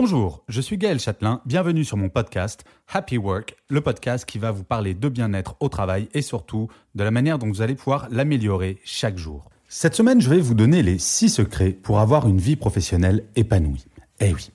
Bonjour, je suis Gaël Châtelain, bienvenue sur mon podcast Happy Work, le podcast qui va vous parler de bien-être au travail et surtout de la manière dont vous allez pouvoir l'améliorer chaque jour. Cette semaine, je vais vous donner les 6 secrets pour avoir une vie professionnelle épanouie. Eh oui,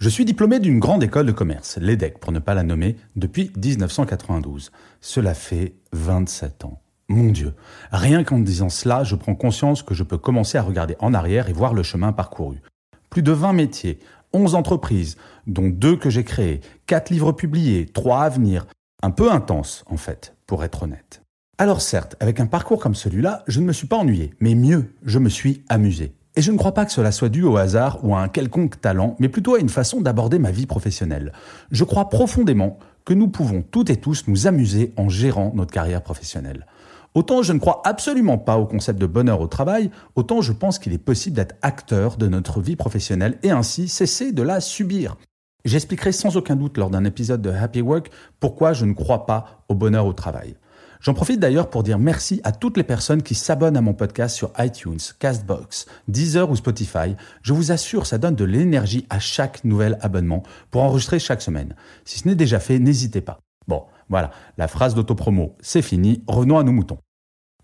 je suis diplômé d'une grande école de commerce, l'EDEC pour ne pas la nommer, depuis 1992. Cela fait 27 ans. Mon Dieu, rien qu'en disant cela, je prends conscience que je peux commencer à regarder en arrière et voir le chemin parcouru. Plus de 20 métiers, 11 entreprises, dont deux que j'ai créées, 4 livres publiés, 3 à venir. Un peu intense, en fait, pour être honnête. Alors certes, avec un parcours comme celui-là, je ne me suis pas ennuyé, mais mieux, je me suis amusé. Et je ne crois pas que cela soit dû au hasard ou à un quelconque talent, mais plutôt à une façon d'aborder ma vie professionnelle. Je crois profondément que nous pouvons toutes et tous nous amuser en gérant notre carrière professionnelle. Autant je ne crois absolument pas au concept de bonheur au travail, autant je pense qu'il est possible d'être acteur de notre vie professionnelle et ainsi cesser de la subir. J'expliquerai sans aucun doute lors d'un épisode de Happy Work pourquoi je ne crois pas au bonheur au travail. J'en profite d'ailleurs pour dire merci à toutes les personnes qui s'abonnent à mon podcast sur iTunes, Castbox, Deezer ou Spotify. Je vous assure, ça donne de l'énergie à chaque nouvel abonnement pour enregistrer chaque semaine. Si ce n'est déjà fait, n'hésitez pas. Bon, voilà, la phrase d'autopromo, c'est fini, revenons à nos moutons.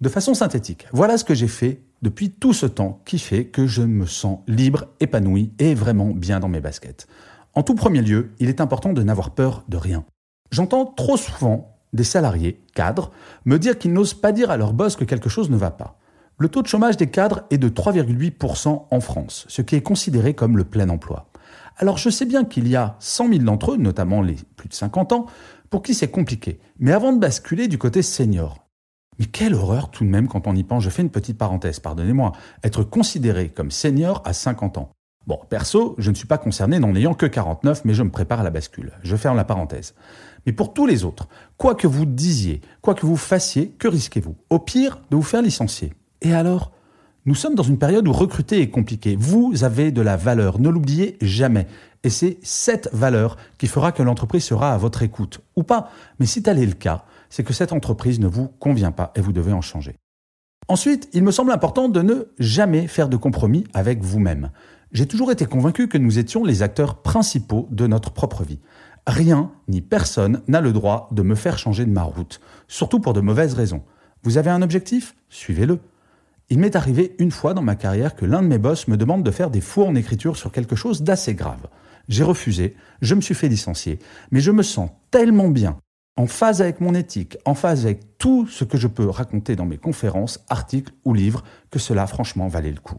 De façon synthétique, voilà ce que j'ai fait depuis tout ce temps qui fait que je me sens libre, épanoui et vraiment bien dans mes baskets. En tout premier lieu, il est important de n'avoir peur de rien. J'entends trop souvent des salariés, cadres, me dire qu'ils n'osent pas dire à leur boss que quelque chose ne va pas. Le taux de chômage des cadres est de 3,8% en France, ce qui est considéré comme le plein emploi. Alors je sais bien qu'il y a 100 000 d'entre eux, notamment les plus de 50 ans, pour qui c'est compliqué. Mais avant de basculer du côté senior, mais quelle horreur tout de même quand on y pense, je fais une petite parenthèse, pardonnez-moi, être considéré comme senior à 50 ans. Bon, perso, je ne suis pas concerné n'en ayant que 49, mais je me prépare à la bascule. Je ferme la parenthèse. Mais pour tous les autres, quoi que vous disiez, quoi que vous fassiez, que risquez-vous? Au pire, de vous faire licencier. Et alors? Nous sommes dans une période où recruter est compliqué. Vous avez de la valeur, ne l'oubliez jamais. Et c'est cette valeur qui fera que l'entreprise sera à votre écoute. Ou pas. Mais si tel est le cas, c'est que cette entreprise ne vous convient pas et vous devez en changer. Ensuite, il me semble important de ne jamais faire de compromis avec vous-même. J'ai toujours été convaincu que nous étions les acteurs principaux de notre propre vie. Rien ni personne n'a le droit de me faire changer de ma route, surtout pour de mauvaises raisons. Vous avez un objectif? Suivez-le. Il m'est arrivé une fois dans ma carrière que l'un de mes boss me demande de faire des faux en écriture sur quelque chose d'assez grave. J'ai refusé, je me suis fait licencier, mais je me sens tellement bien, en phase avec mon éthique, en phase avec tout ce que je peux raconter dans mes conférences, articles ou livres, que cela franchement valait le coup.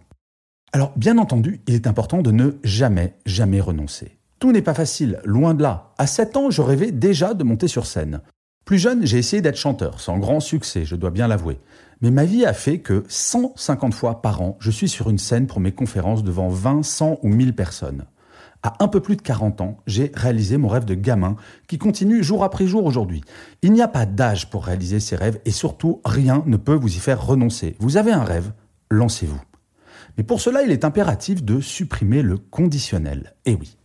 Alors bien entendu, il est important de ne jamais, jamais renoncer. Tout n'est pas facile, loin de là. À 7 ans, je rêvais déjà de monter sur scène. Plus jeune, j'ai essayé d'être chanteur, sans grand succès, je dois bien l'avouer. Mais ma vie a fait que 150 fois par an, je suis sur une scène pour mes conférences devant 20, 100 ou 1000 personnes. À un peu plus de 40 ans, j'ai réalisé mon rêve de gamin qui continue jour après jour aujourd'hui. Il n'y a pas d'âge pour réaliser ses rêves et surtout rien ne peut vous y faire renoncer. Vous avez un rêve, lancez-vous. Mais pour cela, il est impératif de supprimer le conditionnel. Eh oui.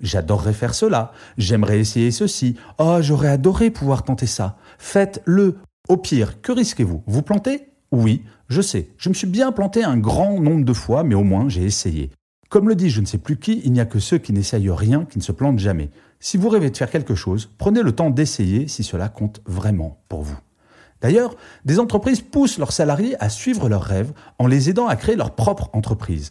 J'adorerais faire cela, j'aimerais essayer ceci, oh j'aurais adoré pouvoir tenter ça. Faites-le. Au pire, que risquez-vous? Vous plantez? Oui, je sais, je me suis bien planté un grand nombre de fois, mais au moins j'ai essayé. Comme le dit je ne sais plus qui, il n'y a que ceux qui n'essayent rien qui ne se plantent jamais. Si vous rêvez de faire quelque chose, prenez le temps d'essayer si cela compte vraiment pour vous. D'ailleurs, des entreprises poussent leurs salariés à suivre leurs rêves en les aidant à créer leur propre entreprise.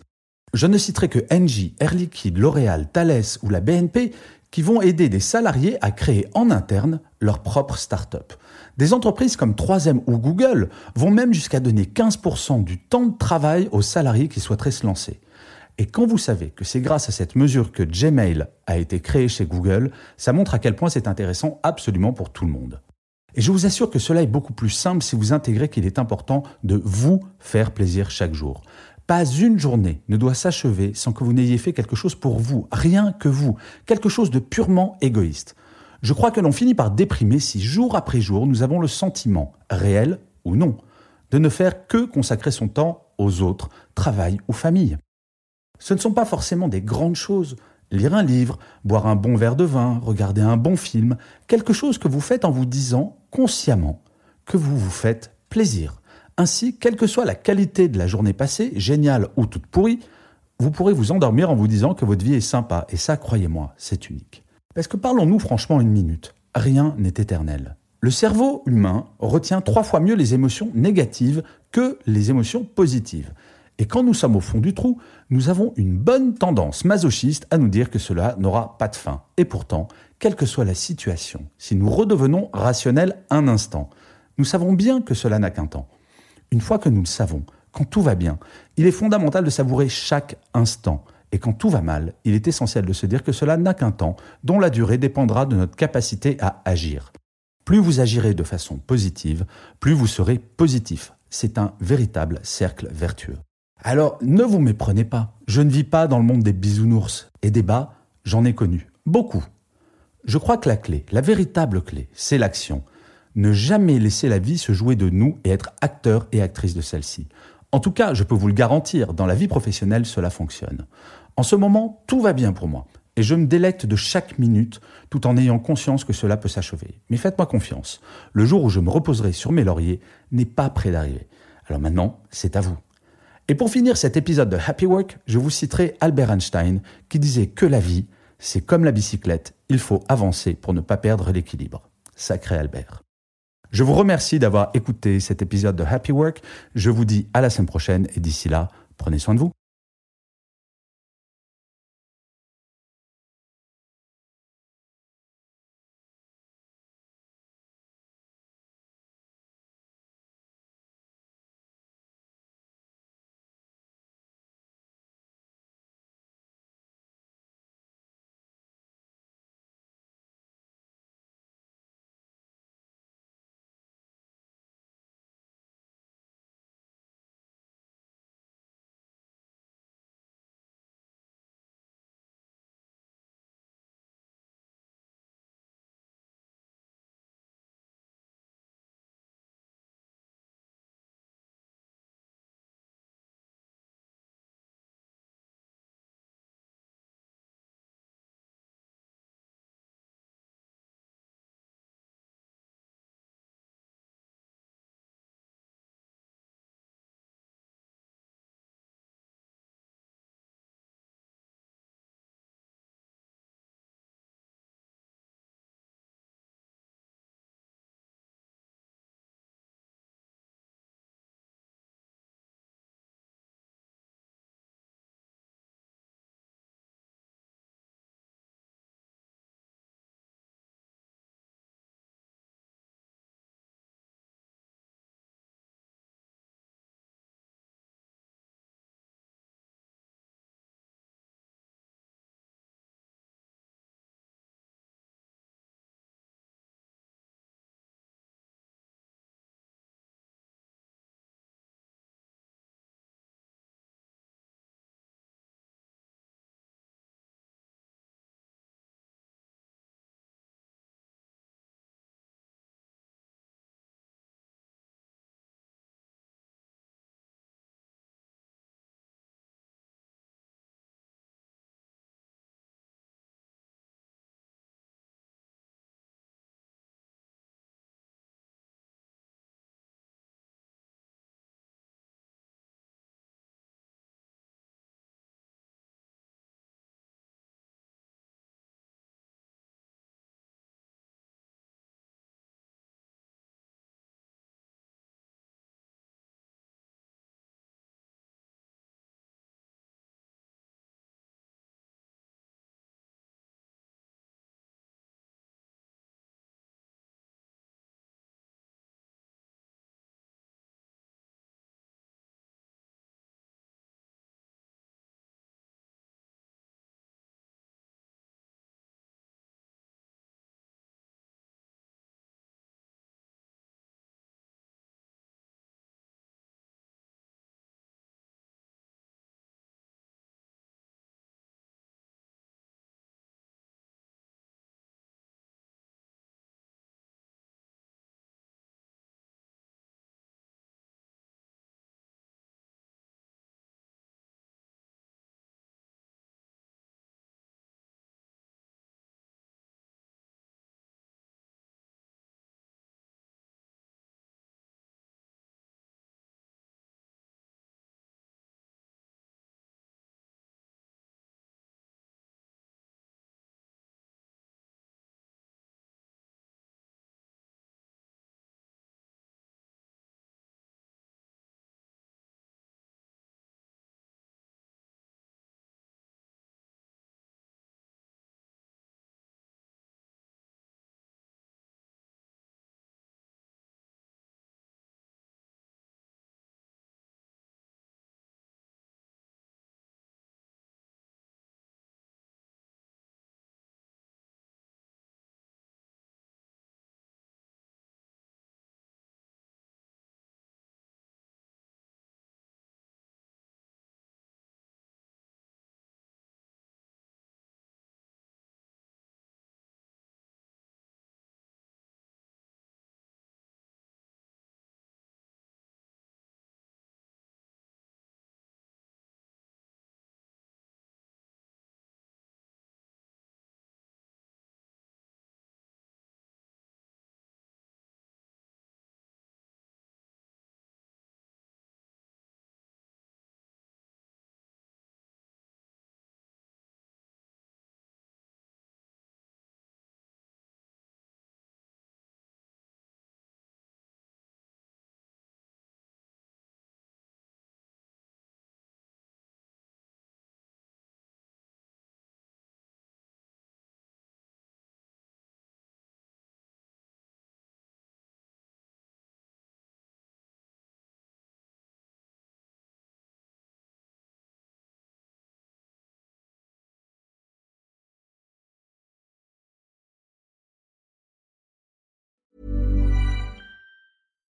Je ne citerai que Engie, Air Liquide, L'Oréal, Thales ou la BNP qui vont aider des salariés à créer en interne leur propre start-up. Des entreprises comme 3M ou Google vont même jusqu'à donner 15% du temps de travail aux salariés qui souhaiteraient se lancer. Et quand vous savez que c'est grâce à cette mesure que Gmail a été créé chez Google, ça montre à quel point c'est intéressant absolument pour tout le monde. Et je vous assure que cela est beaucoup plus simple si vous intégrez qu'il est important de vous faire plaisir chaque jour. Pas une journée ne doit s'achever sans que vous n'ayez fait quelque chose pour vous, rien que vous, quelque chose de purement égoïste. Je crois que l'on finit par déprimer si jour après jour nous avons le sentiment, réel ou non, de ne faire que consacrer son temps aux autres, travail ou famille. Ce ne sont pas forcément des grandes choses. Lire un livre, boire un bon verre de vin, regarder un bon film, quelque chose que vous faites en vous disant consciemment que vous vous faites plaisir. Ainsi, quelle que soit la qualité de la journée passée, géniale ou toute pourrie, vous pourrez vous endormir en vous disant que votre vie est sympa. Et ça, croyez-moi, c'est unique. Parce que parlons-nous franchement une minute. Rien n'est éternel. Le cerveau humain retient trois fois mieux les émotions négatives que les émotions positives. Et quand nous sommes au fond du trou, nous avons une bonne tendance masochiste à nous dire que cela n'aura pas de fin. Et pourtant, quelle que soit la situation, si nous redevenons rationnels un instant, nous savons bien que cela n'a qu'un temps. Une fois que nous le savons, quand tout va bien, il est fondamental de savourer chaque instant. Et quand tout va mal, il est essentiel de se dire que cela n'a qu'un temps, dont la durée dépendra de notre capacité à agir. Plus vous agirez de façon positive, plus vous serez positif. C'est un véritable cercle vertueux. Alors ne vous méprenez pas, je ne vis pas dans le monde des bisounours et des bas, j'en ai connu, beaucoup. Je crois que la clé, la véritable clé, c'est l'action ne jamais laisser la vie se jouer de nous et être acteur et actrice de celle-ci. En tout cas, je peux vous le garantir, dans la vie professionnelle, cela fonctionne. En ce moment, tout va bien pour moi. Et je me délecte de chaque minute tout en ayant conscience que cela peut s'achever. Mais faites-moi confiance, le jour où je me reposerai sur mes lauriers n'est pas près d'arriver. Alors maintenant, c'est à vous. Et pour finir cet épisode de Happy Work, je vous citerai Albert Einstein qui disait que la vie, c'est comme la bicyclette, il faut avancer pour ne pas perdre l'équilibre. Sacré Albert. Je vous remercie d'avoir écouté cet épisode de Happy Work. Je vous dis à la semaine prochaine et d'ici là, prenez soin de vous.